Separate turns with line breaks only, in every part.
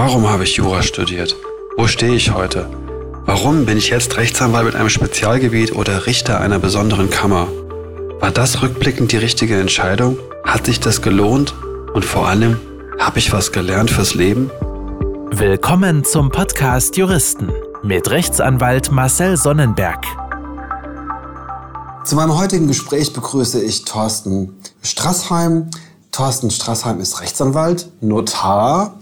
Warum habe ich Jura studiert? Wo stehe ich heute? Warum bin ich jetzt Rechtsanwalt mit einem Spezialgebiet oder Richter einer besonderen Kammer? War das rückblickend die richtige Entscheidung? Hat sich das gelohnt? Und vor allem, habe ich was gelernt fürs Leben?
Willkommen zum Podcast Juristen mit Rechtsanwalt Marcel Sonnenberg.
Zu meinem heutigen Gespräch begrüße ich Thorsten Strassheim. Thorsten Strassheim ist Rechtsanwalt, Notar,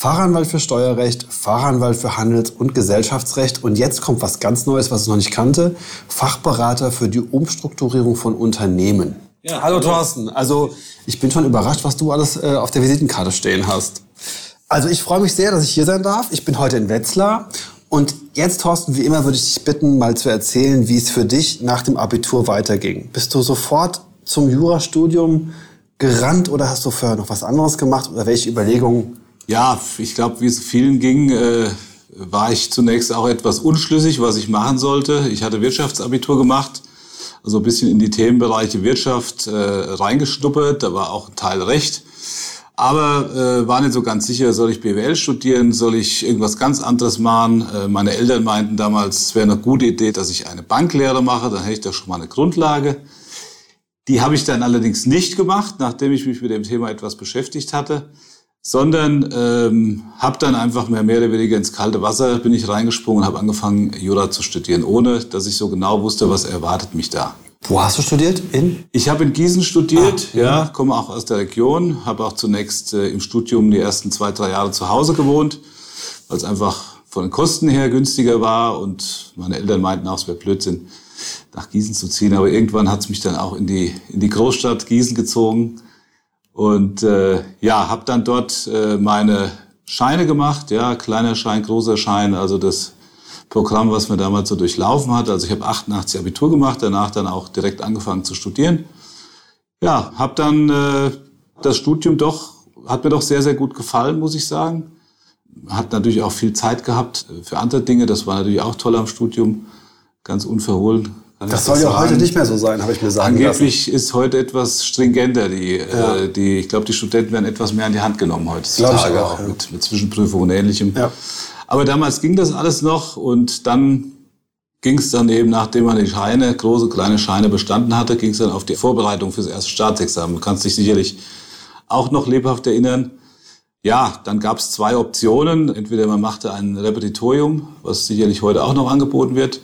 Fachanwalt für Steuerrecht, Fachanwalt für Handels- und Gesellschaftsrecht und jetzt kommt was ganz Neues, was ich noch nicht kannte, Fachberater für die Umstrukturierung von Unternehmen. Ja, hallo Thorsten. Also ich bin schon überrascht, was du alles äh, auf der Visitenkarte stehen hast. Also ich freue mich sehr, dass ich hier sein darf. Ich bin heute in Wetzlar und jetzt, Thorsten, wie immer würde ich dich bitten, mal zu erzählen, wie es für dich nach dem Abitur weiterging. Bist du sofort zum Jurastudium gerannt oder hast du vorher noch was anderes gemacht oder welche Überlegungen?
Ja, ich glaube, wie es vielen ging, äh, war ich zunächst auch etwas unschlüssig, was ich machen sollte. Ich hatte Wirtschaftsabitur gemacht, also ein bisschen in die Themenbereiche Wirtschaft äh, reingeschnuppert, da war auch ein Teil Recht. Aber äh, war nicht so ganz sicher, soll ich BWL studieren, soll ich irgendwas ganz anderes machen. Äh, meine Eltern meinten damals, es wäre eine gute Idee, dass ich eine Banklehre mache, dann hätte ich da schon mal eine Grundlage. Die habe ich dann allerdings nicht gemacht, nachdem ich mich mit dem Thema etwas beschäftigt hatte, sondern ähm, habe dann einfach mehr, mehr oder weniger ins kalte Wasser bin ich reingesprungen und habe angefangen, Jura zu studieren, ohne dass ich so genau wusste, was erwartet mich da.
Wo hast du studiert? In?
Ich habe in Gießen studiert, ah, ja, komme auch aus der Region, habe auch zunächst äh, im Studium die ersten zwei, drei Jahre zu Hause gewohnt, weil es einfach von den Kosten her günstiger war und meine Eltern meinten auch, es wäre Blödsinn, nach Gießen zu ziehen. Aber irgendwann hat es mich dann auch in die, in die Großstadt Gießen gezogen und äh, ja, habe dann dort äh, meine Scheine gemacht, ja, kleiner Schein, großer Schein, also das Programm, was man damals so durchlaufen hat. Also ich habe 88 Abitur gemacht, danach dann auch direkt angefangen zu studieren. Ja, habe dann äh, das Studium doch, hat mir doch sehr, sehr gut gefallen, muss ich sagen. Hat natürlich auch viel Zeit gehabt für andere Dinge. Das war natürlich auch toll am Studium, ganz unverhohlen.
Das soll ja heute nicht mehr so sein, habe ich mir sagen
Angeblich lassen. ist heute etwas stringenter. Die, ja. äh, die, ich glaube, die Studenten werden etwas mehr in die Hand genommen heutzutage, auch, auch ja. mit, mit Zwischenprüfungen und Ähnlichem. Ja. Aber damals ging das alles noch und dann ging es dann eben, nachdem man die Scheine, große, kleine Scheine bestanden hatte, ging es dann auf die Vorbereitung fürs erste Staatsexamen. Du kannst dich sicherlich auch noch lebhaft erinnern. Ja, dann gab es zwei Optionen. Entweder man machte ein Repetitorium, was sicherlich heute auch noch angeboten wird,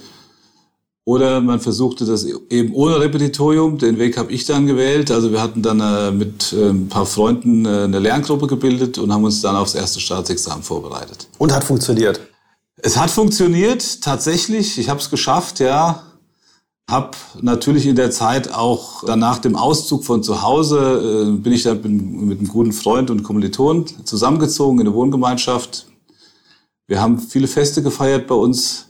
oder man versuchte das eben ohne Repetitorium. Den Weg habe ich dann gewählt. Also wir hatten dann äh, mit äh, ein paar Freunden äh, eine Lerngruppe gebildet und haben uns dann aufs erste Staatsexamen vorbereitet.
Und hat funktioniert?
Es hat funktioniert, tatsächlich. Ich habe es geschafft, ja. Hab natürlich in der Zeit auch dann nach dem Auszug von zu Hause äh, bin ich dann mit einem guten Freund und Kommiliton zusammengezogen in eine Wohngemeinschaft. Wir haben viele Feste gefeiert bei uns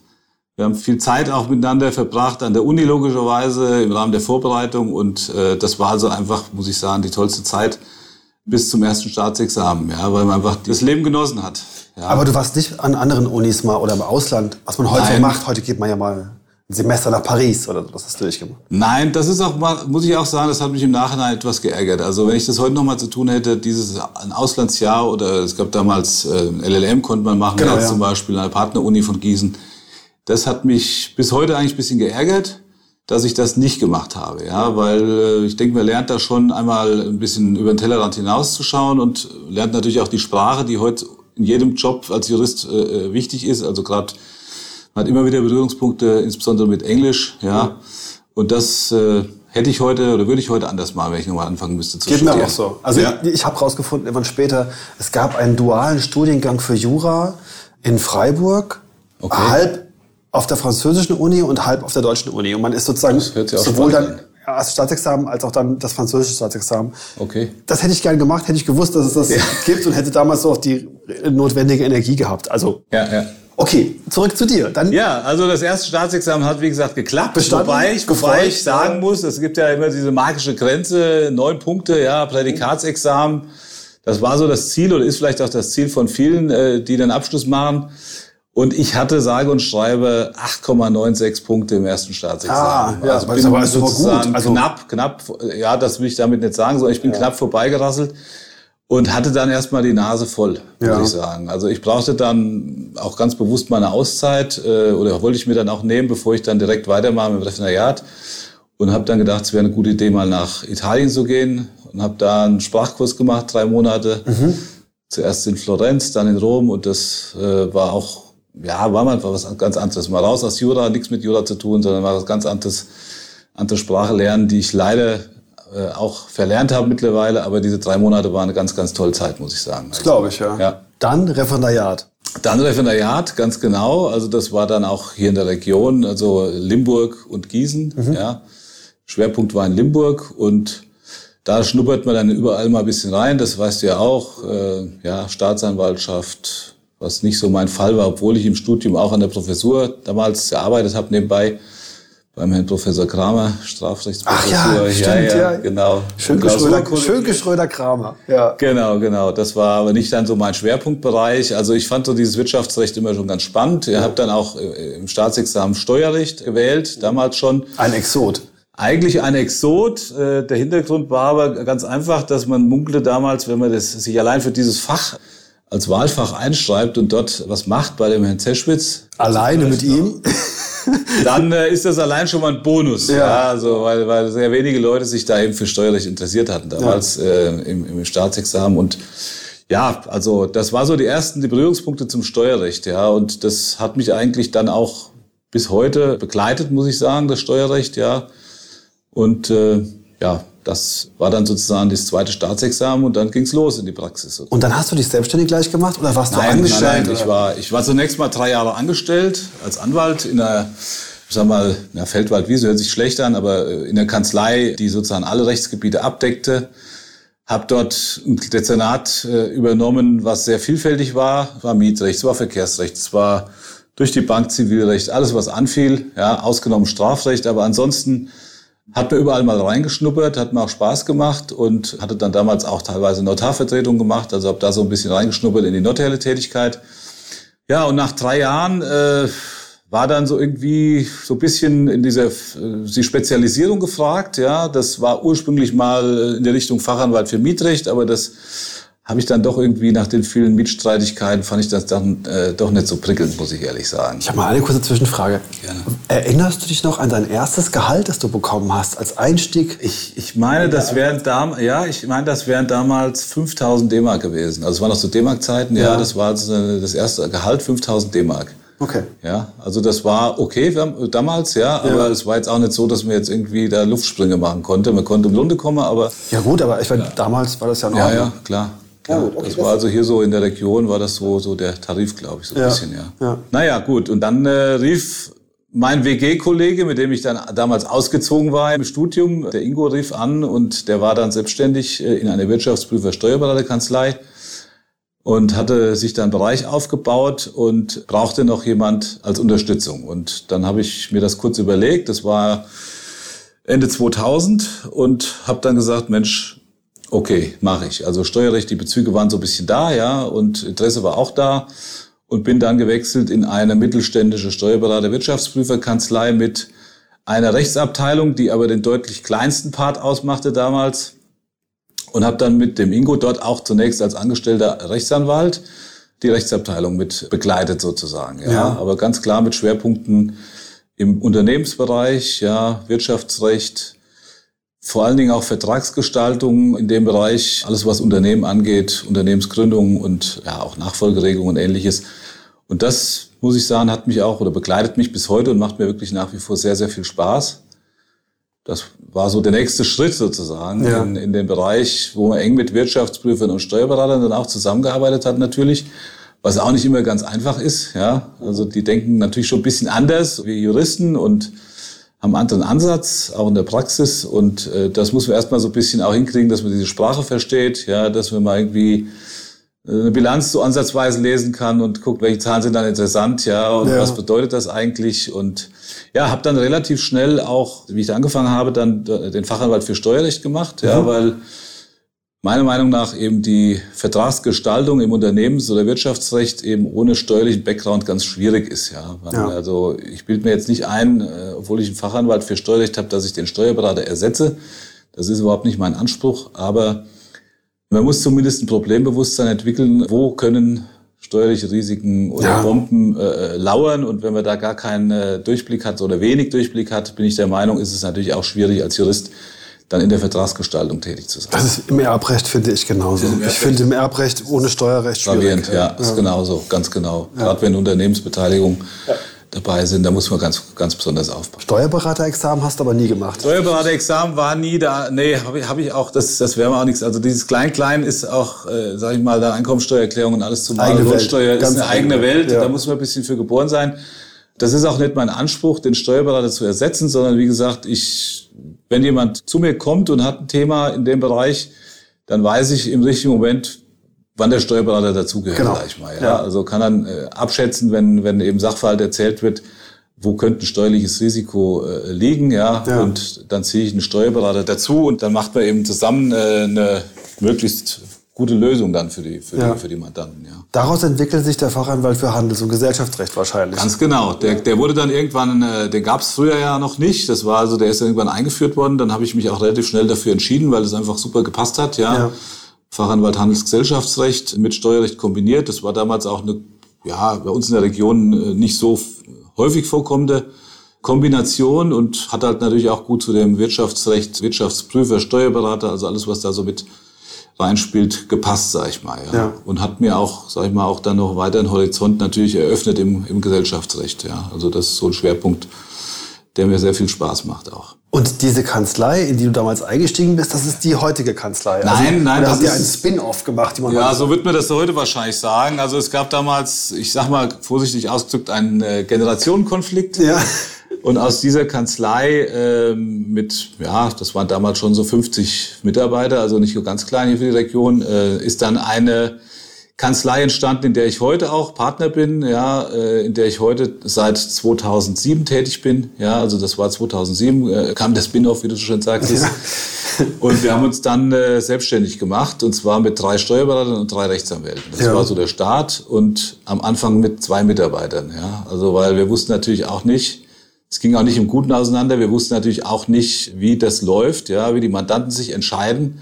wir haben viel Zeit auch miteinander verbracht an der Uni logischerweise im Rahmen der Vorbereitung und äh, das war also einfach, muss ich sagen, die tollste Zeit bis zum ersten Staatsexamen, ja, weil man einfach das Leben genossen hat. Ja.
Aber du warst nicht an anderen Unis mal oder im Ausland, was man heute Nein. macht. Heute geht man ja mal ein Semester nach Paris oder was hast du nicht gemacht?
Nein, das ist auch mal, muss ich auch sagen, das hat mich im Nachhinein etwas geärgert. Also wenn ich das heute noch mal zu tun hätte, dieses ein Auslandsjahr oder es gab damals äh, LLM konnte man machen, genau, ja. zum Beispiel an der Partneruni von Gießen das hat mich bis heute eigentlich ein bisschen geärgert, dass ich das nicht gemacht habe. Ja, weil äh, ich denke, man lernt da schon einmal ein bisschen über den Tellerrand hinauszuschauen und lernt natürlich auch die Sprache, die heute in jedem Job als Jurist äh, äh wichtig ist. Also gerade man hat immer wieder Berührungspunkte, insbesondere mit Englisch. Ja, und das äh, hätte ich heute oder würde ich heute anders machen, wenn ich nochmal anfangen müsste
zu Geht studieren. Geht mir auch so. Also ja. ich, ich habe herausgefunden, irgendwann später, es gab einen dualen Studiengang für Jura in Freiburg, okay. halb auf der französischen Uni und halb auf der deutschen Uni. Und man ist sozusagen sowohl dann ja, das Staatsexamen als auch dann das französische Staatsexamen.
Okay.
Das hätte ich gern gemacht, hätte ich gewusst, dass es das ja. gibt und hätte damals so auch die notwendige Energie gehabt. Also
ja, ja.
Okay, zurück zu dir. Dann
ja, also das erste Staatsexamen hat wie gesagt geklappt. Bestanden, wobei ich, wobei ich sagen muss, es gibt ja immer diese magische Grenze, neun Punkte, ja, Prädikatsexamen. Das war so das Ziel oder ist vielleicht auch das Ziel von vielen, äh, die den Abschluss machen. Und ich hatte sage und schreibe 8,96 Punkte im ersten Staatsexamen.
Ah, ja, also bin aber
sozusagen gut. Also knapp, knapp, ja, das will ich damit nicht sagen, sondern ich bin ja. knapp vorbeigerasselt. und hatte dann erstmal die Nase voll, muss
Ja.
ich sagen. Also ich brauchte dann auch ganz bewusst meine Auszeit äh, oder wollte ich mir dann auch nehmen, bevor ich dann direkt weitermache mit dem Referendariat und habe dann gedacht, es wäre eine gute Idee, mal nach Italien zu gehen und habe da einen Sprachkurs gemacht, drei Monate. Zuerst in Florenz, dann in Rom und das äh, war auch, ja, war mal was ganz anderes. Mal raus aus Jura, nichts mit Jura zu tun, sondern war was ganz anderes, andere Sprache lernen, die ich leider äh, auch verlernt habe mittlerweile, aber diese drei Monate waren eine ganz, ganz tolle Zeit, muss ich sagen.
Das glaube ich, ja.
Ja.
Dann Referendariat.
Dann Referendariat, ganz genau. Also das war dann auch hier in der Region, also Limburg und Gießen. Ja. Schwerpunkt war in Limburg und da schnuppert man dann überall mal ein bisschen rein. Das weißt du ja auch. Äh, ja, Staatsanwaltschaft, was nicht so mein Fall war, obwohl ich im Studium auch an der Professur damals gearbeitet habe nebenbei beim Herrn Professor Kramer, Strafrechtsprofessur.
Ach ja, stimmt, ja.
genau.
Schönke
Und
Schröder,
Klausurkunde-
Schönke Schröder Kramer. Ja.
Genau, genau. Das war aber nicht dann so mein Schwerpunktbereich. Also ich fand so dieses Wirtschaftsrecht immer schon ganz spannend. Ich habe dann auch äh, im Staatsexamen Steuerrecht gewählt, damals schon.
Ein Exot.
Eigentlich ein Exot. Äh, Der Hintergrund war aber ganz einfach, dass man munkelte damals, wenn man das sich allein für dieses Fach als Wahlfach einschreibt und dort was macht bei dem Herrn Zeschwitz,
Alleine mit ihm.
dann äh, ist das allein schon mal ein Bonus.
Ja.
Ja. also weil, weil sehr wenige Leute sich da eben für Steuerrecht interessiert hatten damals äh, im, im Staatsexamen und ja, also das war so die ersten die Berührungspunkte zum Steuerrecht, ja, und das hat mich eigentlich dann auch bis heute begleitet, muss ich sagen, das Steuerrecht, ja. Und äh, ja, das war dann sozusagen das zweite Staatsexamen und dann ging's los in die Praxis.
Und dann hast du dich selbstständig gleich gemacht oder warst du
Nein,
angestellt?
nein, nein. Ich war, ich war zunächst mal drei Jahre angestellt als Anwalt in einer, ich sag mal, na, Feldwald-Wiese hört sich schlecht an, aber äh, in der Kanzlei, die sozusagen alle Rechtsgebiete abdeckte. Hab dort ein Dezernat äh, übernommen, was sehr vielfältig war. Es war Mietrecht, es war Verkehrsrecht, es war durch die Bank Zivilrecht, alles was anfiel, ja, ausgenommen Strafrecht, aber ansonsten hat mir überall mal reingeschnuppert, hat mir auch Spaß gemacht und hatte dann damals auch teilweise Notarvertretung gemacht, also habe da so ein bisschen reingeschnuppert in die notarielle Tätigkeit. Ja, und nach drei Jahren äh, war dann so irgendwie so ein bisschen in dieser äh, die Spezialisierung gefragt. Ja, das war ursprünglich mal in der Richtung Fachanwalt für Mietrecht, aber das habe ich dann doch irgendwie nach den vielen Mietstreitigkeiten fand ich das dann äh, doch nicht so prickelnd, muss ich ehrlich sagen.
Ich habe mal eine kurze Zwischenfrage.
Gerne.
Erinnerst du dich noch an dein erstes Gehalt, das du bekommen hast als Einstieg?
Ich, ich meine, das wären dam ja, ich meine, das wären damals 5000 D-Mark gewesen. Also es waren noch so D-Mark-Zeiten. Ja.
Ja.
das war also das erste Gehalt 5000 D-Mark.
Okay.
Ja, also das war okay haben- damals, ja, aber es war jetzt auch nicht so, dass man jetzt irgendwie da Luftsprünge machen konnte. Man konnte im Lunde kommen, aber
Ja gut, aber ich meine, damals war das ja noch.
ja, ja, klar. Klar.
gut, okay,
das
das-
war also hier so in der Region, war das so, so der Tarif, glaube ich, so ein
Ja,
bisschen, ja.
ja.
Naja, gut. Und dann äh, rief mein WG-Kollege, mit dem ich dann damals ausgezogen war im Studium, der Ingo rief an und der war dann selbstständig äh, in einer Wirtschaftsprüfer-Steuerberaterkanzlei und hatte sich dann einen Bereich aufgebaut und brauchte noch jemand als Unterstützung. Und dann habe ich mir das kurz überlegt. Das war Ende 2000 und habe dann gesagt, Mensch, okay, mache ich. Also Steuerrecht, die Bezüge waren so ein bisschen da, ja, und Interesse war auch da und bin dann gewechselt in eine mittelständische Steuerberater-Wirtschaftsprüferkanzlei mit einer Rechtsabteilung, die aber den deutlich kleinsten Part ausmachte damals und habe dann mit dem Ingo dort auch zunächst als angestellter Rechtsanwalt die Rechtsabteilung mit begleitet sozusagen. Ja,
Ja.
aber ganz klar mit Schwerpunkten im Unternehmensbereich, ja, Wirtschaftsrecht, vor allen Dingen auch Vertragsgestaltung in dem Bereich, alles was Unternehmen angeht, Unternehmensgründung und ja auch Nachfolgeregelung und ähnliches. Und das muss ich sagen, hat mich auch oder begleitet mich bis heute und macht mir wirklich nach wie vor sehr, sehr viel Spaß. Das war so der nächste Schritt sozusagen
Ja.
in, in dem Bereich, wo man eng mit Wirtschaftsprüfern und Steuerberatern dann auch zusammengearbeitet hat natürlich, was auch nicht immer ganz einfach ist. Ja, also die denken natürlich schon ein bisschen anders wie Juristen und haben einen anderen Ansatz, auch in der Praxis. Und äh, das muss man erstmal so ein bisschen auch hinkriegen, dass man diese Sprache versteht, ja, dass man mal irgendwie äh, eine Bilanz so ansatzweise lesen kann und guckt, welche Zahlen sind dann interessant, ja, und
Ja.
was bedeutet das eigentlich? Und ja, habe dann relativ schnell auch, wie ich da angefangen habe, dann den Fachanwalt für Steuerrecht gemacht, ja, weil meiner Meinung nach eben die Vertragsgestaltung im Unternehmens- oder Wirtschaftsrecht eben ohne steuerlichen Background ganz schwierig ist. Ja.
Ja.
Also ich bilde mir jetzt nicht ein, äh, obwohl ich einen Fachanwalt für Steuerrecht habe, dass ich den Steuerberater ersetze. Das ist überhaupt nicht mein Anspruch, aber Man muss zumindest ein Problembewusstsein entwickeln, wo können steuerliche Risiken oder
Ja.
Bomben äh, lauern. Und wenn man da gar keinen äh, Durchblick hat oder wenig Durchblick hat, bin ich der Meinung, ist es natürlich auch schwierig als Jurist dann in der Vertragsgestaltung tätig zu sein.
Das ist im Erbrecht, finde ich genauso. Ich finde im Erbrecht ohne Steuerrecht schwierig.
Gravierend, ja, ist genauso, ganz genau. Gerade wenn Unternehmensbeteiligung dabei sind, da muss man ganz, ganz besonders aufpassen.
Steuerberaterexamen hast du aber nie gemacht.
Steuerberaterexamen war nie da. Nee, habe ich, hab ich auch, das, das wäre mir auch nichts. Also dieses Klein-Klein ist auch, äh, sag ich mal, da Einkommensteuererklärung und alles zum
Eigene Welt.
Lohnsteuer ist
Ganz
eine eigene
eigene.
Welt.
Ja.
Da muss man ein bisschen für geboren sein. Das ist auch nicht mein Anspruch, den Steuerberater zu ersetzen, sondern wie gesagt, ich, wenn jemand zu mir kommt und hat ein Thema in dem Bereich, dann weiß ich im richtigen Moment, wann der Steuerberater dazugehört,
Genau.
sag ich mal. Ja.
Ja.
Also kann dann äh, abschätzen, wenn, wenn eben Sachverhalt erzählt wird, wo könnte ein steuerliches Risiko äh, liegen, ja,
Ja.
und dann ziehe ich einen Steuerberater dazu und dann macht man eben zusammen äh, eine möglichst gute Lösung dann für die, für
Ja.
die, für die Mandanten, ja.
Daraus entwickelt sich der Fachanwalt für Handels- und Gesellschaftsrecht wahrscheinlich.
Ganz genau. Der, der wurde dann irgendwann, äh, den gab es früher ja noch nicht. Das war also, der ist irgendwann eingeführt worden. Dann habe ich mich auch relativ schnell dafür entschieden, weil es einfach super gepasst hat. Ja.
Ja.
Fachanwalt Handelsgesellschaftsrecht mit Steuerrecht kombiniert. Das war damals auch eine, ja, bei uns in der Region äh, nicht so häufig vorkommende Kombination und hat halt natürlich auch gut zu dem Wirtschaftsrecht, Wirtschaftsprüfer, Steuerberater, also alles, was da so mit reinspielt, gepasst, sag ich mal. Ja.
Ja.
Und hat mir auch, sag ich mal, auch dann noch weiter einen Horizont natürlich eröffnet im, im Gesellschaftsrecht. Ja. Also das ist so ein Schwerpunkt, der mir sehr viel Spaß macht auch.
Und diese Kanzlei, in die du damals eingestiegen bist, das ist die heutige Kanzlei.
Nein, nein,
Da
das
habt ihr
ist-
einen Spin-off gemacht, die man
Ja, so wird man das heute wahrscheinlich sagen. Also es gab damals, ich sag mal vorsichtig ausgedrückt, einen äh, Generationenkonflikt.
Ja.
Und aus dieser Kanzlei ähm, mit, ja, das waren damals schon so 50 Mitarbeiter, also nicht so ganz klein hier für die Region, äh, ist dann eine Kanzlei entstanden, in der ich heute auch Partner bin, ja, äh, in der ich heute seit 2007 tätig bin. Ja, also das war 2007, äh, kam der Spin-off, wie du schon sagtest. Und wir haben uns dann äh, selbstständig gemacht, und zwar mit drei Steuerberatern und drei Rechtsanwälten. Das
Ja.
war so der Start und am Anfang mit zwei Mitarbeitern. Ja, also weil wir wussten natürlich auch nicht, es ging auch nicht im Guten auseinander. Wir wussten natürlich auch nicht, wie das läuft, ja, wie die Mandanten sich entscheiden,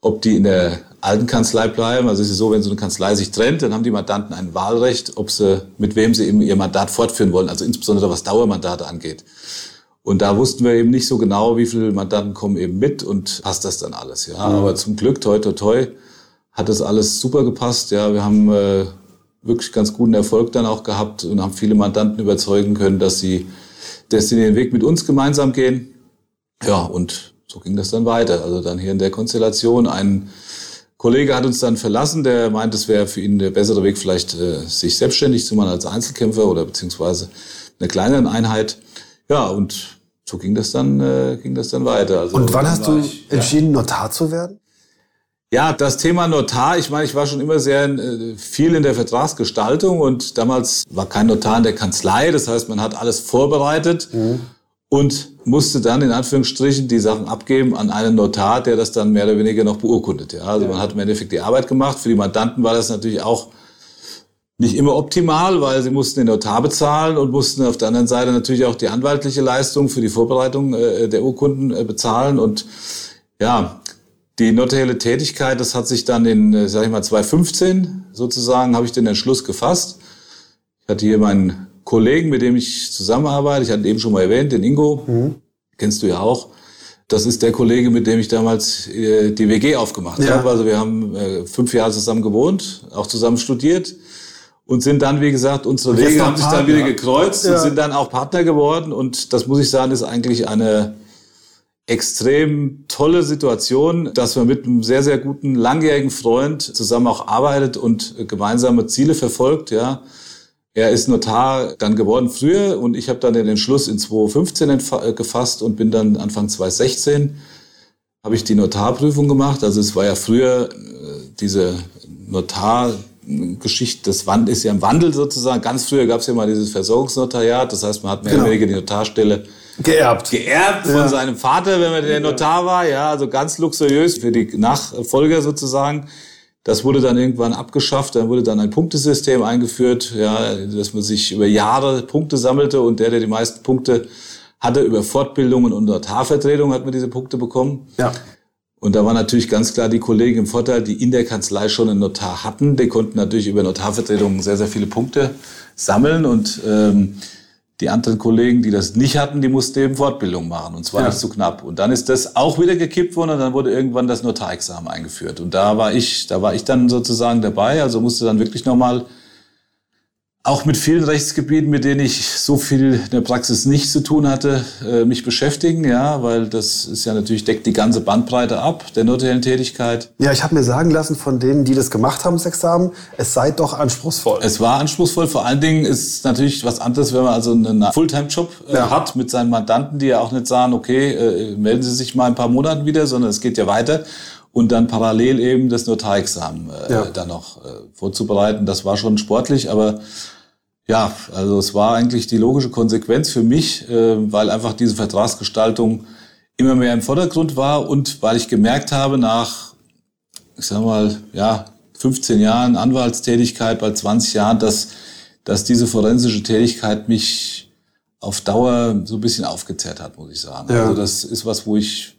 ob die in der alten Kanzlei bleiben. Also es ist so, wenn so eine Kanzlei sich trennt, dann haben die Mandanten ein Wahlrecht, ob sie, mit wem sie eben ihr Mandat fortführen wollen. Also insbesondere was Dauermandate angeht. Und da wussten wir eben nicht so genau, wie viele Mandanten kommen eben mit und passt das dann alles. Ja, aber zum Glück, toi, toi, toi, hat das alles super gepasst. Ja, wir haben äh, wirklich ganz guten Erfolg dann auch gehabt und haben viele Mandanten überzeugen können, dass sie, dass sie den Weg mit uns gemeinsam gehen. Ja, und so ging das dann weiter. Also dann hier in der Konstellation. Ein Kollege hat uns dann verlassen, der meint, es wäre für ihn der bessere Weg, vielleicht äh, sich selbstständig zu machen als Einzelkämpfer oder beziehungsweise eine kleinere Einheit. Ja, und so ging das dann, äh, ging das dann weiter. Also,
Und wann hast du
ich-
entschieden, Notar zu werden?
Ja, das Thema Notar, ich meine, ich war schon immer sehr äh, viel in der Vertragsgestaltung und damals war kein Notar in der Kanzlei, das heißt, man hat alles vorbereitet und musste dann in Anführungsstrichen die Sachen abgeben an einen Notar, der das dann mehr oder weniger noch beurkundet. Ja, also man hat im Endeffekt die Arbeit gemacht. Für die Mandanten war das natürlich auch nicht immer optimal, weil sie mussten den Notar bezahlen und mussten auf der anderen Seite natürlich auch die anwaltliche Leistung für die Vorbereitung äh, der Urkunden äh, bezahlen und ja, die notarielle Tätigkeit, das hat sich dann in, äh, sag ich mal, 2015 sozusagen, habe ich den Entschluss gefasst. Ich hatte hier meinen Kollegen, mit dem ich zusammenarbeite, ich hatte eben schon mal erwähnt, den Ingo, kennst du ja auch. Das ist der Kollege, mit dem ich damals äh, die WG aufgemacht
Ja.
habe. Also wir haben äh, fünf Jahre zusammen gewohnt, auch zusammen studiert und sind dann, wie gesagt, unsere Wege haben sich dann
Partner.
wieder gekreuzt
Ja.
und sind dann auch Partner geworden. Und das muss ich sagen, ist eigentlich eine extrem tolle Situation, dass man mit einem sehr, sehr guten, langjährigen Freund zusammen auch arbeitet und gemeinsame Ziele verfolgt, ja. Er ist Notar dann geworden früher und ich habe dann den Entschluss in 2015 entfa- äh, gefasst und bin dann Anfang 2016 habe ich die Notarprüfung gemacht. Also es war ja früher äh, diese Notargeschichte, das Wand ist ja im Wandel sozusagen. Ganz früher gab es ja mal dieses Versorgungsnotariat. Das heißt, man hat mehr
Genau.
oder weniger die Notarstelle
Geerbt.
geerbt von seinem Vater, wenn man der Notar war. Ja, also ganz luxuriös für die Nachfolger sozusagen. Das wurde dann irgendwann abgeschafft. Dann wurde dann ein Punktesystem eingeführt, ja, dass man sich über Jahre Punkte sammelte und der, der die meisten Punkte hatte über Fortbildungen und Notarvertretung, hat man diese Punkte bekommen.
Ja.
Und da war natürlich ganz klar die Kollegen im Vorteil, die in der Kanzlei schon einen Notar hatten. Die konnten natürlich über Notarvertretungen sehr, sehr viele Punkte sammeln. Und ähm, die anderen Kollegen, die das nicht hatten, die mussten eben Fortbildung machen. Und zwar ja. nicht zu so knapp. Und dann ist das auch wieder gekippt worden und dann wurde irgendwann das Notarexamen eingeführt. Und da war ich, da war ich dann sozusagen dabei. Also musste dann wirklich nochmal auch mit vielen Rechtsgebieten, mit denen ich so viel in der Praxis nicht zu tun hatte, äh, mich beschäftigen, ja, weil das ist ja natürlich deckt die ganze Bandbreite ab der notariellen Tätigkeit.
Ja, ich habe mir sagen lassen von denen, die das gemacht haben, das Examen, es sei doch anspruchsvoll.
Es war anspruchsvoll. Vor allen Dingen ist es natürlich was anderes, wenn man also einen Fulltime-Job äh, ja. hat mit seinen Mandanten, die ja auch nicht sagen, okay, äh, melden Sie sich mal ein paar Monate wieder, sondern es geht ja weiter und dann parallel eben das Notarexamen äh, ja. dann noch äh, vorzubereiten. Das war schon sportlich, aber ja, also es war eigentlich die logische Konsequenz für mich, äh, weil einfach diese Vertragsgestaltung immer mehr im Vordergrund war und weil ich gemerkt habe, nach, ich sag mal, ja, 15 Jahren Anwaltstätigkeit, bei 20 Jahren, dass, dass diese forensische Tätigkeit mich auf Dauer so ein bisschen aufgezehrt hat, muss ich sagen. Ja. Also das ist was, wo ich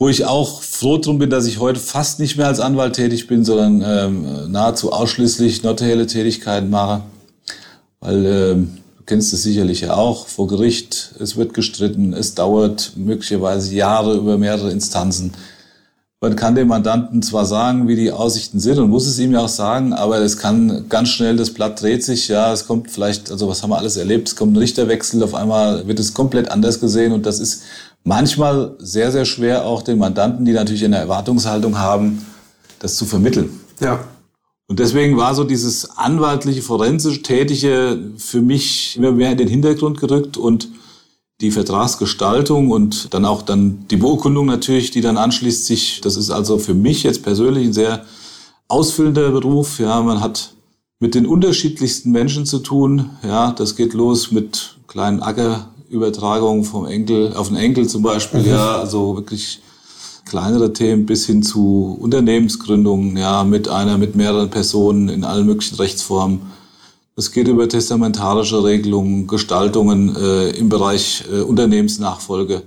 wo ich auch froh drum bin, dass ich heute fast nicht mehr als Anwalt tätig bin, sondern ähm, nahezu ausschließlich notarielle Tätigkeiten mache. Weil äh, du kennst es sicherlich ja auch, vor Gericht, es wird gestritten, es dauert möglicherweise Jahre über mehrere Instanzen. Man kann dem Mandanten zwar sagen, wie die Aussichten sind und muss es ihm ja auch sagen, aber es kann ganz schnell, das Blatt dreht sich, ja, es kommt vielleicht, also was haben wir alles erlebt, es kommt ein Richterwechsel, auf einmal wird es komplett anders gesehen und das ist manchmal sehr, sehr schwer auch den Mandanten, die natürlich eine Erwartungshaltung haben, das zu vermitteln.
Ja.
Und deswegen war so dieses anwaltliche, forensisch Tätige für mich immer mehr in den Hintergrund gerückt und die Vertragsgestaltung und dann auch dann die Beurkundung natürlich, die dann anschließt sich. Das ist also für mich jetzt persönlich ein sehr ausfüllender Beruf. Ja, man hat mit den unterschiedlichsten Menschen zu tun. Ja, das geht los mit kleinen Ackerübertragungen vom Enkel auf den Enkel zum Beispiel. Mhm. Ja, also wirklich kleinere Themen bis hin zu Unternehmensgründungen, ja, mit einer, mit mehreren Personen in allen möglichen Rechtsformen. Es geht über testamentarische Regelungen, Gestaltungen äh, im Bereich äh, Unternehmensnachfolge.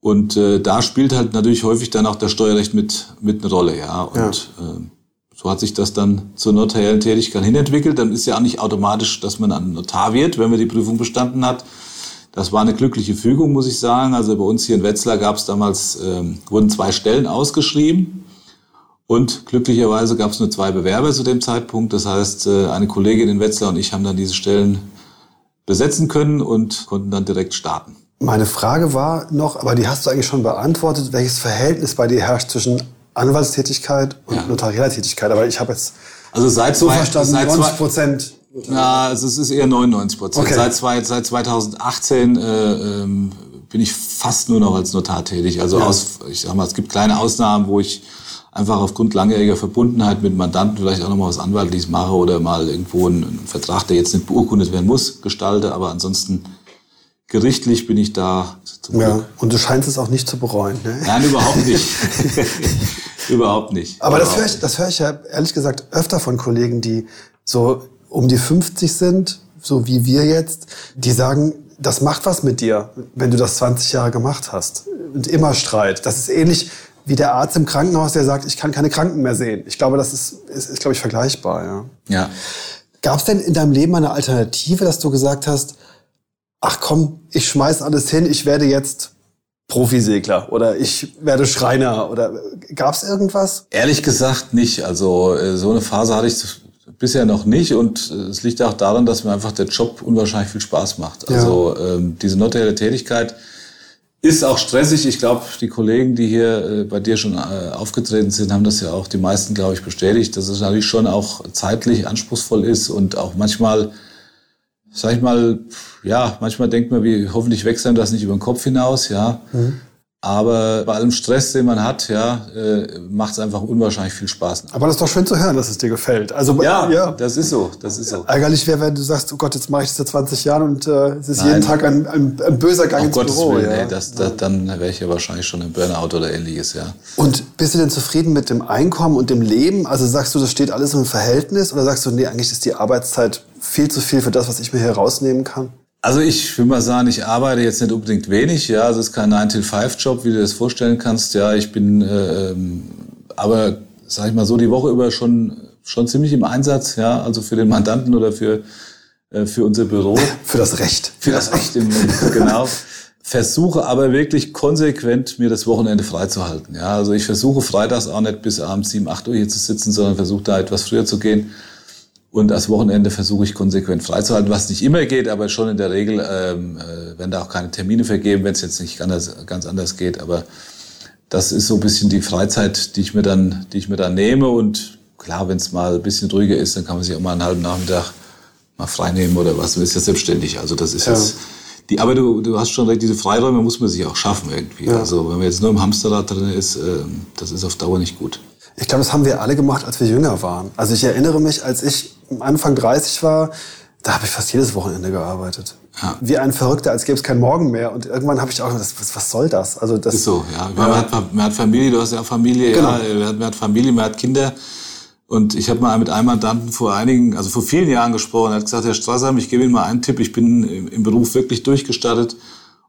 Und äh, da spielt halt natürlich häufig dann auch das Steuerrecht mit, mit eine Rolle, ja. Und ja. Äh, so hat sich das dann zur notariellen Tätigkeit hinentwickelt. Dann ist ja auch nicht automatisch, dass man ein Notar wird, wenn man die Prüfung bestanden hat, das war eine glückliche Fügung, muss ich sagen. Also bei uns hier in Wetzlar gab es damals, ähm, wurden zwei Stellen ausgeschrieben. Und glücklicherweise gab es nur zwei Bewerber zu dem Zeitpunkt. Das heißt, äh, eine Kollegin in Wetzlar und ich haben dann diese Stellen besetzen können und konnten dann direkt starten.
Meine Frage war noch, aber die hast du eigentlich schon beantwortet, welches Verhältnis bei dir herrscht zwischen Anwaltstätigkeit und ja. notarieller Tätigkeit. Aber ich habe jetzt
also seit
so zwei, verstanden, seit 90 Prozent
ja, also es ist eher 99 Prozent. Okay. Seit, zwei, seit 2018 äh, ähm, bin ich fast nur noch als Notar tätig. Also ja. aus, ich sag mal, es gibt kleine Ausnahmen, wo ich einfach aufgrund langjähriger Verbundenheit mit Mandanten vielleicht auch noch mal was Anwaltliches mache oder mal irgendwo einen, Vertrag, der jetzt nicht beurkundet werden muss, gestalte. Aber ansonsten gerichtlich bin ich da
ja. Und du scheinst es auch nicht zu bereuen, ne?
Nein, überhaupt nicht. überhaupt nicht.
Aber
überhaupt
das höre ich, das höre ich ja ehrlich gesagt öfter von Kollegen, die so um die 50 sind, so wie wir jetzt, die sagen, das macht was mit dir, wenn du das 20 Jahre gemacht hast. Und immer Streit. Das ist ähnlich wie der Arzt im Krankenhaus, der sagt, ich kann keine Kranken mehr sehen. Ich glaube, das ist, ist, ist glaube ich, vergleichbar. Ja.
ja.
Gab es denn in deinem Leben eine Alternative, dass du gesagt hast, ach komm, ich schmeiß alles hin, ich werde jetzt Profisegler oder ich werde Schreiner oder gab es irgendwas?
Ehrlich gesagt nicht. Also äh, so eine Phase hatte ich bisher noch nicht und äh, es liegt auch daran, dass mir einfach der Job unwahrscheinlich viel Spaß macht. Also ähm, diese notarielle Tätigkeit ist auch stressig. Ich glaube, die Kollegen, die hier äh, bei dir schon äh, aufgetreten sind, haben das ja auch die meisten, glaube ich, bestätigt, dass es natürlich schon auch zeitlich anspruchsvoll ist und auch manchmal, sag ich mal, ja, manchmal denkt man, wie hoffentlich wächst einem das nicht über den Kopf hinaus, ja. Mhm. Aber bei allem Stress, den man hat, ja, äh, macht es einfach unwahrscheinlich viel Spaß.
Aber das ist doch schön zu hören, dass es dir gefällt. Also
ja, ja. das ist so, das ist so.
Ärgerlich wäre, wenn du sagst, oh Gott, jetzt mache ich das seit 20 Jahren und äh, es ist Nein. jeden Tag ein, ein, ein böser Gang oh ins Gottes Büro. Willen,
ja. ey, das, das, dann wäre ich ja wahrscheinlich schon im Burnout oder ähnliches, ja.
Und bist du denn zufrieden mit dem Einkommen und dem Leben? Also sagst du, das steht alles im Verhältnis oder sagst du, nee, eigentlich ist die Arbeitszeit viel zu viel für das, was ich mir hier rausnehmen kann?
Also ich will mal sagen, ich arbeite jetzt nicht unbedingt wenig, ja, also es ist kein 9-to-5-Job, wie du das vorstellen kannst, ja, ich bin, äh, ähm, aber sag ich mal so, die Woche über schon, schon ziemlich im Einsatz, ja, also für den Mandanten oder für, äh, für unser Büro.
Für das Recht.
Für das Recht, im, genau. Versuche aber wirklich konsequent mir das Wochenende freizuhalten. Ja, also ich versuche freitags auch nicht bis abends 7, 8 Uhr hier zu sitzen, sondern versuche da etwas früher zu gehen und das Wochenende versuche ich konsequent freizuhalten, was nicht immer geht, aber schon in der Regel ähm, äh, werden da auch keine Termine vergeben, wenn es jetzt nicht ganz, ganz anders geht. Aber das ist so ein bisschen die Freizeit, die ich mir dann, die ich mir dann nehme. Und klar, wenn es mal ein bisschen ruhiger ist, dann kann man sich auch mal einen halben Nachmittag mal frei nehmen oder was. Man ist ja selbstständig. Also das ist ja. jetzt die, aber du, du hast schon recht, diese Freiräume muss man sich auch schaffen irgendwie. Ja. Also wenn man jetzt nur im Hamsterrad drin ist, äh, das ist auf Dauer nicht gut.
Ich glaube, das haben wir alle gemacht, als wir jünger waren. Also ich erinnere mich, als ich Anfang 30 war, da habe ich fast jedes Wochenende gearbeitet. Ja. Wie ein Verrückter, als gäbe es keinen Morgen mehr. Und irgendwann habe ich auch gedacht, was, was soll das?
Also das ist so, ja. Man, hat, man hat Familie, du hast ja auch Familie, genau. ja. Man hat, man hat Familie, man hat Kinder. Und ich habe mal mit einem Mandanten vor einigen, also vor vielen Jahren gesprochen. Er hat gesagt, Herr Strasser, ich gebe Ihnen mal einen Tipp. Ich bin im Beruf wirklich durchgestattet.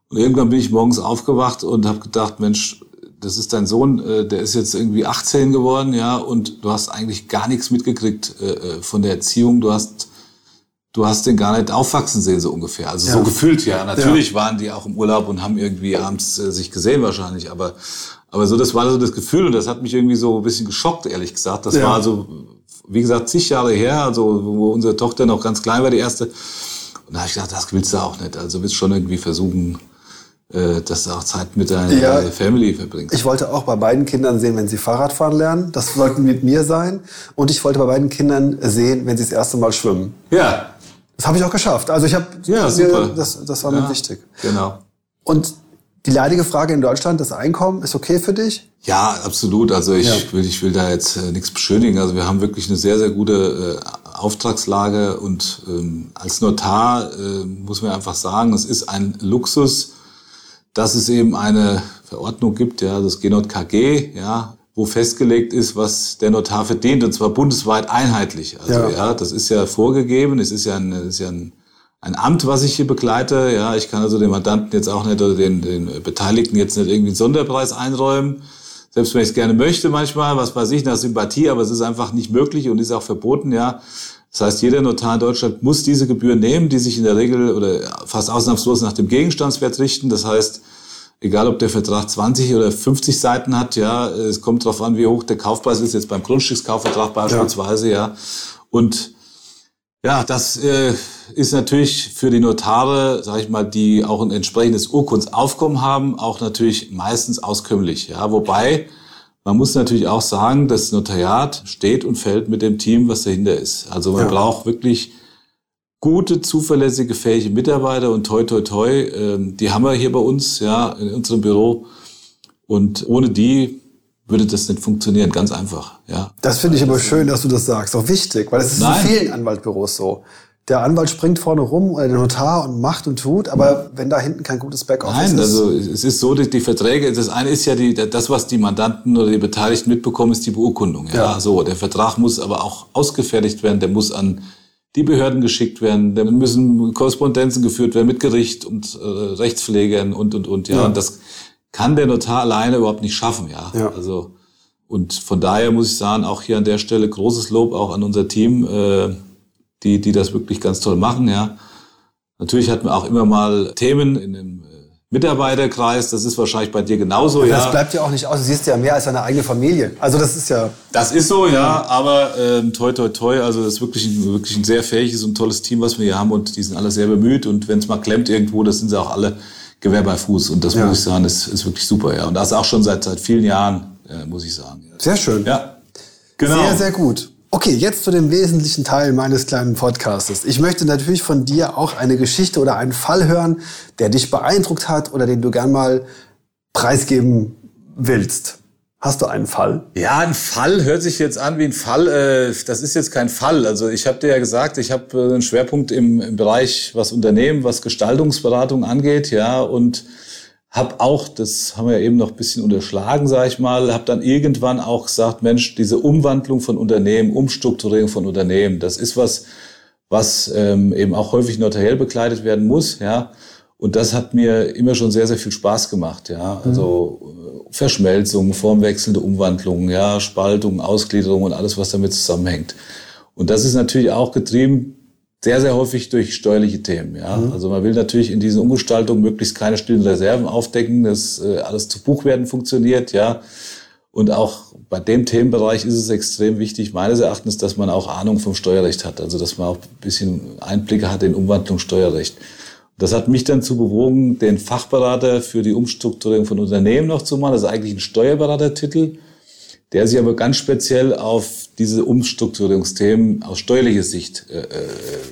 Und irgendwann bin ich morgens aufgewacht und habe gedacht, Mensch, das ist dein Sohn, äh, der ist jetzt irgendwie 18 geworden, ja, und du hast eigentlich gar nichts mitgekriegt äh, äh, von der Erziehung. Du hast, du hast den gar nicht aufwachsen sehen, so ungefähr. Also ja. so gefühlt, ja. Natürlich ja. waren die auch im Urlaub und haben irgendwie abends äh, sich gesehen wahrscheinlich, aber, aber so, das war so das Gefühl und das hat mich irgendwie so ein bisschen geschockt, ehrlich gesagt. Das ja. war also, wie gesagt, zig Jahre her, also wo unsere Tochter noch ganz klein war, die erste. Und da habe ich gedacht, das willst du auch nicht. Also willst schon irgendwie versuchen, dass du auch Zeit mit deiner ja, Family verbringst.
Ich wollte auch bei beiden Kindern sehen, wenn sie Fahrradfahren lernen. Das sollten mit mir sein. Und ich wollte bei beiden Kindern sehen, wenn sie das erste Mal schwimmen.
Ja.
Das habe ich auch geschafft. Also ich habe,
ja, super.
das, das war ja, mir wichtig.
Genau.
Und die leidige Frage in Deutschland, das Einkommen, ist okay für dich?
Ja, absolut. Also ich, ja. will, ich will da jetzt äh, nichts beschönigen. Also wir haben wirklich eine sehr, sehr gute äh, Auftragslage und ähm, als Notar äh, muss man einfach sagen, es ist ein Luxus, dass es eben eine Verordnung gibt, ja, das GNOTKG, ja, wo festgelegt ist, was der Notar verdient, und zwar bundesweit einheitlich. Also ja, ja das ist ja vorgegeben, es ist ja ein, ist ja ein, ein Amt, was ich hier begleite. Ja, ich kann also dem Mandanten jetzt auch nicht oder den, den Beteiligten jetzt nicht irgendwie einen Sonderpreis einräumen. Selbst wenn ich es gerne möchte manchmal, was weiß ich, nach Sympathie, aber es ist einfach nicht möglich und ist auch verboten, ja. Das heißt, jeder Notar in Deutschland muss diese Gebühr nehmen, die sich in der Regel oder fast ausnahmslos nach dem Gegenstandswert richten. Das heißt, egal ob der Vertrag 20 oder 50 Seiten hat, ja, es kommt darauf an, wie hoch der Kaufpreis ist, jetzt beim Grundstückskaufvertrag beispielsweise, ja. ja. Und ja, das äh, ist natürlich für die Notare, sage ich mal, die auch ein entsprechendes Urkundsaufkommen haben, auch natürlich meistens auskömmlich. Ja, wobei man muss natürlich auch sagen, das Notariat steht und fällt mit dem Team, was dahinter ist. Also man ja. braucht wirklich gute, zuverlässige, fähige Mitarbeiter und toi, toi, toi, ähm, die haben wir hier bei uns, ja, in unserem Büro. Und ohne die würde das nicht funktionieren, ganz einfach, ja.
Das finde ich aber schön, dass du das sagst, auch wichtig, weil es ist Nein. in vielen Anwaltbüros so der Anwalt springt vorne rum oder der Notar und macht und tut, aber wenn da hinten kein gutes Backoffice
ist. Nein, also es ist so, die, die Verträge, das eine ist ja die, das, was die Mandanten oder die Beteiligten mitbekommen, ist die Beurkundung. Ja, ja. so. Der Vertrag muss aber auch ausgefertigt werden, der muss an die Behörden geschickt werden, da müssen Korrespondenzen geführt werden mit Gericht und äh, Rechtspflegern und und und ja. ja. Und das kann der Notar alleine überhaupt nicht schaffen, ja. ja. Also und von daher muss ich sagen, auch hier an der Stelle großes Lob auch an unser Team. Äh, die, die das wirklich ganz toll machen, ja. Natürlich hatten wir auch immer mal Themen in dem Mitarbeiterkreis, das ist wahrscheinlich bei dir genauso, ja.
Das bleibt ja auch nicht aus, du siehst ja mehr als deine eigene Familie. Also das ist ja...
Das ist so, ja, aber ähm, toi, toi, toi, also das ist wirklich ein, wirklich ein sehr fähiges und tolles Team, was wir hier haben und die sind alle sehr bemüht und wenn es mal klemmt irgendwo, das sind sie auch alle Gewehr bei Fuß und das ja. muss ich sagen, das ist wirklich super, ja. Und das auch schon seit, seit vielen Jahren, äh, muss ich sagen.
Sehr schön.
Ja,
genau. Sehr, sehr gut. Okay, jetzt zu dem wesentlichen Teil meines kleinen Podcastes. Ich möchte natürlich von dir auch eine Geschichte oder einen Fall hören, der dich beeindruckt hat oder den du gern mal preisgeben willst. Hast du einen Fall?
Ja, ein Fall hört sich jetzt an wie ein Fall. Äh, das ist jetzt kein Fall. Also ich habe dir ja gesagt, ich habe äh, einen Schwerpunkt im, im Bereich, was Unternehmen, was Gestaltungsberatung angeht, ja und hab auch, das haben wir eben noch ein bisschen unterschlagen, sage ich mal, habe dann irgendwann auch gesagt, Mensch, diese Umwandlung von Unternehmen, Umstrukturierung von Unternehmen, das ist was, was ähm, eben auch häufig notariell begleitet werden muss, ja. Und das hat mir immer schon sehr, sehr viel Spaß gemacht, ja. Also äh, Verschmelzung, formwechselnde Umwandlungen, ja, Spaltung, Ausgliederung und alles, was damit zusammenhängt. Und das ist natürlich auch getrieben sehr, sehr häufig durch steuerliche Themen. Ja? Mhm. Also man will natürlich in diesen Umgestaltungen möglichst keine stillen Reserven aufdecken, dass äh, alles zu Buchwerten funktioniert. Ja? Und auch bei dem Themenbereich ist es extrem wichtig, meines Erachtens, dass man auch Ahnung vom Steuerrecht hat. Also dass man auch ein bisschen Einblicke hat in Umwandlung Steuerrecht. Das hat mich dann zu bewogen, den Fachberater für die Umstrukturierung von Unternehmen noch zu machen. Das ist eigentlich ein Steuerberatertitel der sich aber ganz speziell auf diese Umstrukturierungsthemen aus steuerlicher Sicht äh, äh,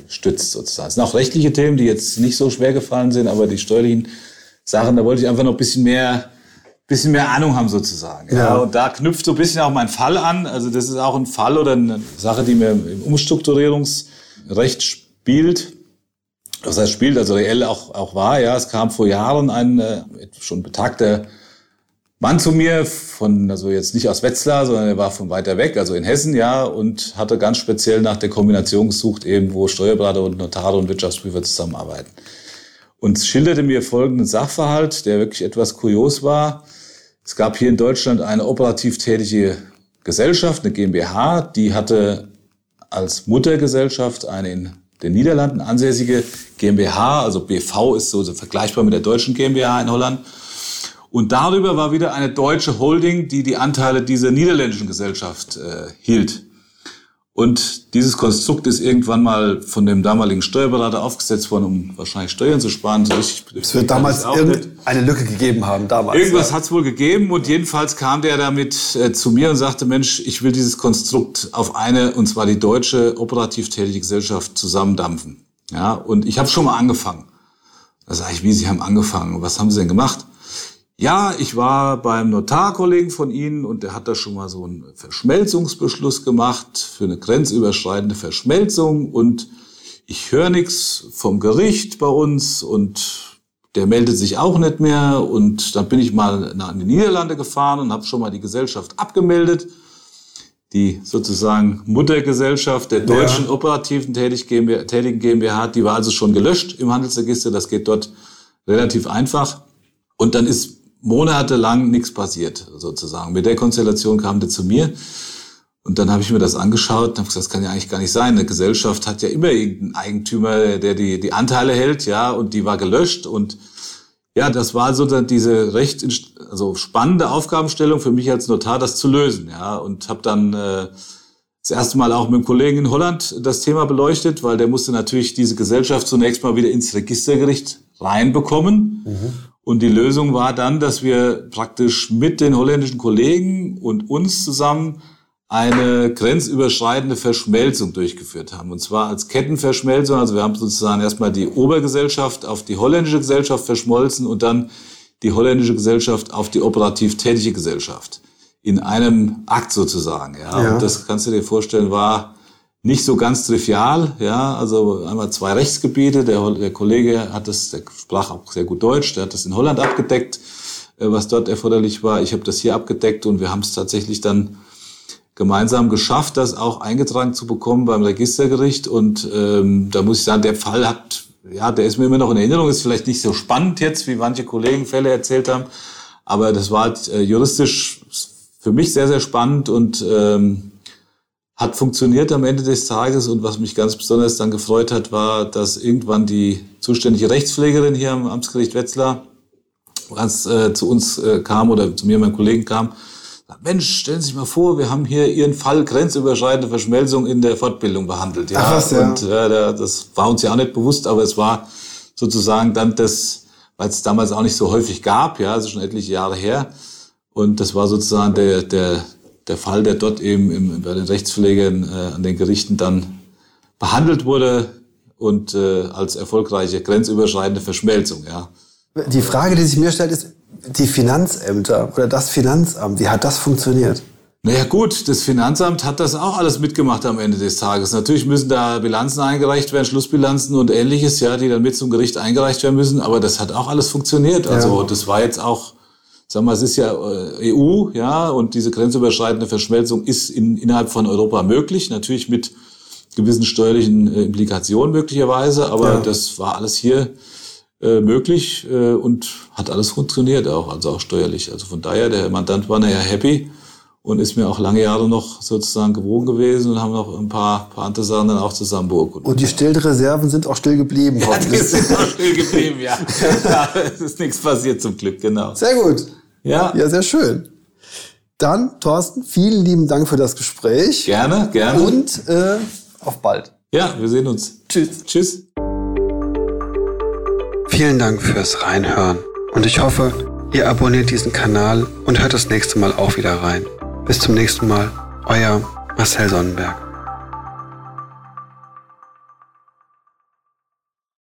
stützt sozusagen. Es sind auch rechtliche Themen, die jetzt nicht so schwer gefallen sind, aber die steuerlichen Sachen, da wollte ich einfach noch ein bisschen mehr, bisschen mehr Ahnung haben sozusagen. Ja. ja. Und da knüpft so ein bisschen auch mein Fall an. Also das ist auch ein Fall oder eine Sache, die mir im Umstrukturierungsrecht spielt. Das heißt spielt, also reell auch, auch war. Ja, es kam vor Jahren ein äh, schon betagter Mann zu mir von, also jetzt nicht aus Wetzlar, sondern er war von weiter weg, also in Hessen, ja, und hatte ganz speziell nach der Kombination gesucht, eben wo Steuerberater und Notare und Wirtschaftsprüfer zusammenarbeiten. Und schilderte mir folgenden Sachverhalt, der wirklich etwas kurios war. Es gab hier in Deutschland eine operativ tätige Gesellschaft, eine GmbH, die hatte als Muttergesellschaft eine in den Niederlanden ansässige GmbH, also BV ist so vergleichbar mit der deutschen GmbH in Holland und darüber war wieder eine deutsche Holding, die die Anteile dieser niederländischen Gesellschaft äh, hielt. Und dieses Konstrukt ist irgendwann mal von dem damaligen Steuerberater aufgesetzt worden, um wahrscheinlich Steuern zu sparen. So
es wird damals irgendeine Lücke gegeben haben. Damals,
Irgendwas ja. hat es wohl gegeben und jedenfalls kam der damit äh, zu mir und sagte, Mensch, ich will dieses Konstrukt auf eine, und zwar die deutsche operativ tätige Gesellschaft zusammendampfen. Ja, und ich habe schon mal angefangen. Da sage ich, wie Sie haben angefangen? Was haben Sie denn gemacht? Ja, ich war beim Notarkollegen von Ihnen und der hat da schon mal so einen Verschmelzungsbeschluss gemacht für eine grenzüberschreitende Verschmelzung und ich höre nichts vom Gericht bei uns und der meldet sich auch nicht mehr und dann bin ich mal nach in die Niederlande gefahren und habe schon mal die Gesellschaft abgemeldet. Die sozusagen Muttergesellschaft der deutschen ja. operativen tätigen GmbH, die war also schon gelöscht im Handelsregister. Das geht dort relativ einfach. Und dann ist monatelang nichts passiert, sozusagen. Mit der Konstellation kam der zu mir. Und dann habe ich mir das angeschaut und habe gesagt, das kann ja eigentlich gar nicht sein. Eine Gesellschaft hat ja immer irgendeinen Eigentümer, der die, die Anteile hält, ja, und die war gelöscht. Und ja, das war so diese recht also spannende Aufgabenstellung für mich als Notar, das zu lösen, ja. Und habe dann äh, das erste Mal auch mit einem Kollegen in Holland das Thema beleuchtet, weil der musste natürlich diese Gesellschaft zunächst mal wieder ins Registergericht reinbekommen. Mhm. Und die Lösung war dann, dass wir praktisch mit den holländischen Kollegen und uns zusammen eine grenzüberschreitende Verschmelzung durchgeführt haben. Und zwar als Kettenverschmelzung. Also wir haben sozusagen erstmal die Obergesellschaft auf die holländische Gesellschaft verschmolzen und dann die holländische Gesellschaft auf die operativ tätige Gesellschaft. In einem Akt sozusagen. Ja. ja. Und das kannst du dir vorstellen, war nicht so ganz trivial, ja, also einmal zwei Rechtsgebiete, der, der Kollege hat das, der sprach auch sehr gut Deutsch, der hat das in Holland abgedeckt, äh, was dort erforderlich war. Ich habe das hier abgedeckt und wir haben es tatsächlich dann gemeinsam geschafft, das auch eingetragen zu bekommen beim Registergericht. Und ähm, da muss ich sagen, der Fall hat, ja, der ist mir immer noch in Erinnerung, ist vielleicht nicht so spannend jetzt, wie manche Kollegen Fälle erzählt haben, aber das war halt, äh, juristisch für mich sehr, sehr spannend und ähm, hat funktioniert am Ende des Tages und was mich ganz besonders dann gefreut hat, war, dass irgendwann die zuständige Rechtspflegerin hier am Amtsgericht Wetzlar ganz äh, zu uns äh, kam oder zu mir und meinem Kollegen kam, Mensch, stellen Sie sich mal vor, wir haben hier Ihren Fall grenzüberschreitende Verschmelzung in der Fortbildung behandelt. Ja, Ach was, ja. und äh, das war uns ja auch nicht bewusst, aber es war sozusagen dann das, weil es damals auch nicht so häufig gab, ja, also schon etliche Jahre her. Und das war sozusagen der, der, der Fall, der dort eben im, bei den Rechtspflegern äh, an den Gerichten dann behandelt wurde und äh, als erfolgreiche grenzüberschreitende Verschmelzung. Ja.
Die Frage, die sich mir stellt, ist die Finanzämter oder das Finanzamt. Wie hat das funktioniert?
Naja gut, das Finanzamt hat das auch alles mitgemacht am Ende des Tages. Natürlich müssen da Bilanzen eingereicht werden, Schlussbilanzen und ähnliches, ja, die dann mit zum Gericht eingereicht werden müssen. Aber das hat auch alles funktioniert. Also ja. das war jetzt auch Sag mal, es ist ja äh, EU, ja, und diese grenzüberschreitende Verschmelzung ist in, innerhalb von Europa möglich, natürlich mit gewissen steuerlichen äh, Implikationen möglicherweise, aber
Ja.
das war alles hier äh, möglich äh, und hat alles funktioniert auch, also auch steuerlich. Also von daher, der Mandant war nachher happy und ist mir auch lange Jahre noch sozusagen gewogen gewesen und haben noch ein paar, paar andere Sachen dann auch zusammen beurkundet.
Und die Stillreserven sind auch still geblieben.
ja, die sind auch still geblieben, ja. ja. Es ist nichts passiert zum Glück, genau.
Sehr gut.
Ja,
Ja, sehr schön. Dann, Thorsten, vielen lieben Dank für das Gespräch.
gerne, gerne.
Und äh, auf bald.
Ja, wir sehen uns.
Tschüss.
Tschüss.
Vielen Dank fürs Reinhören und ich hoffe, ihr abonniert diesen Kanal und hört das nächste Mal auch wieder rein. Bis zum nächsten Mal, euer Marcel Sonnenberg.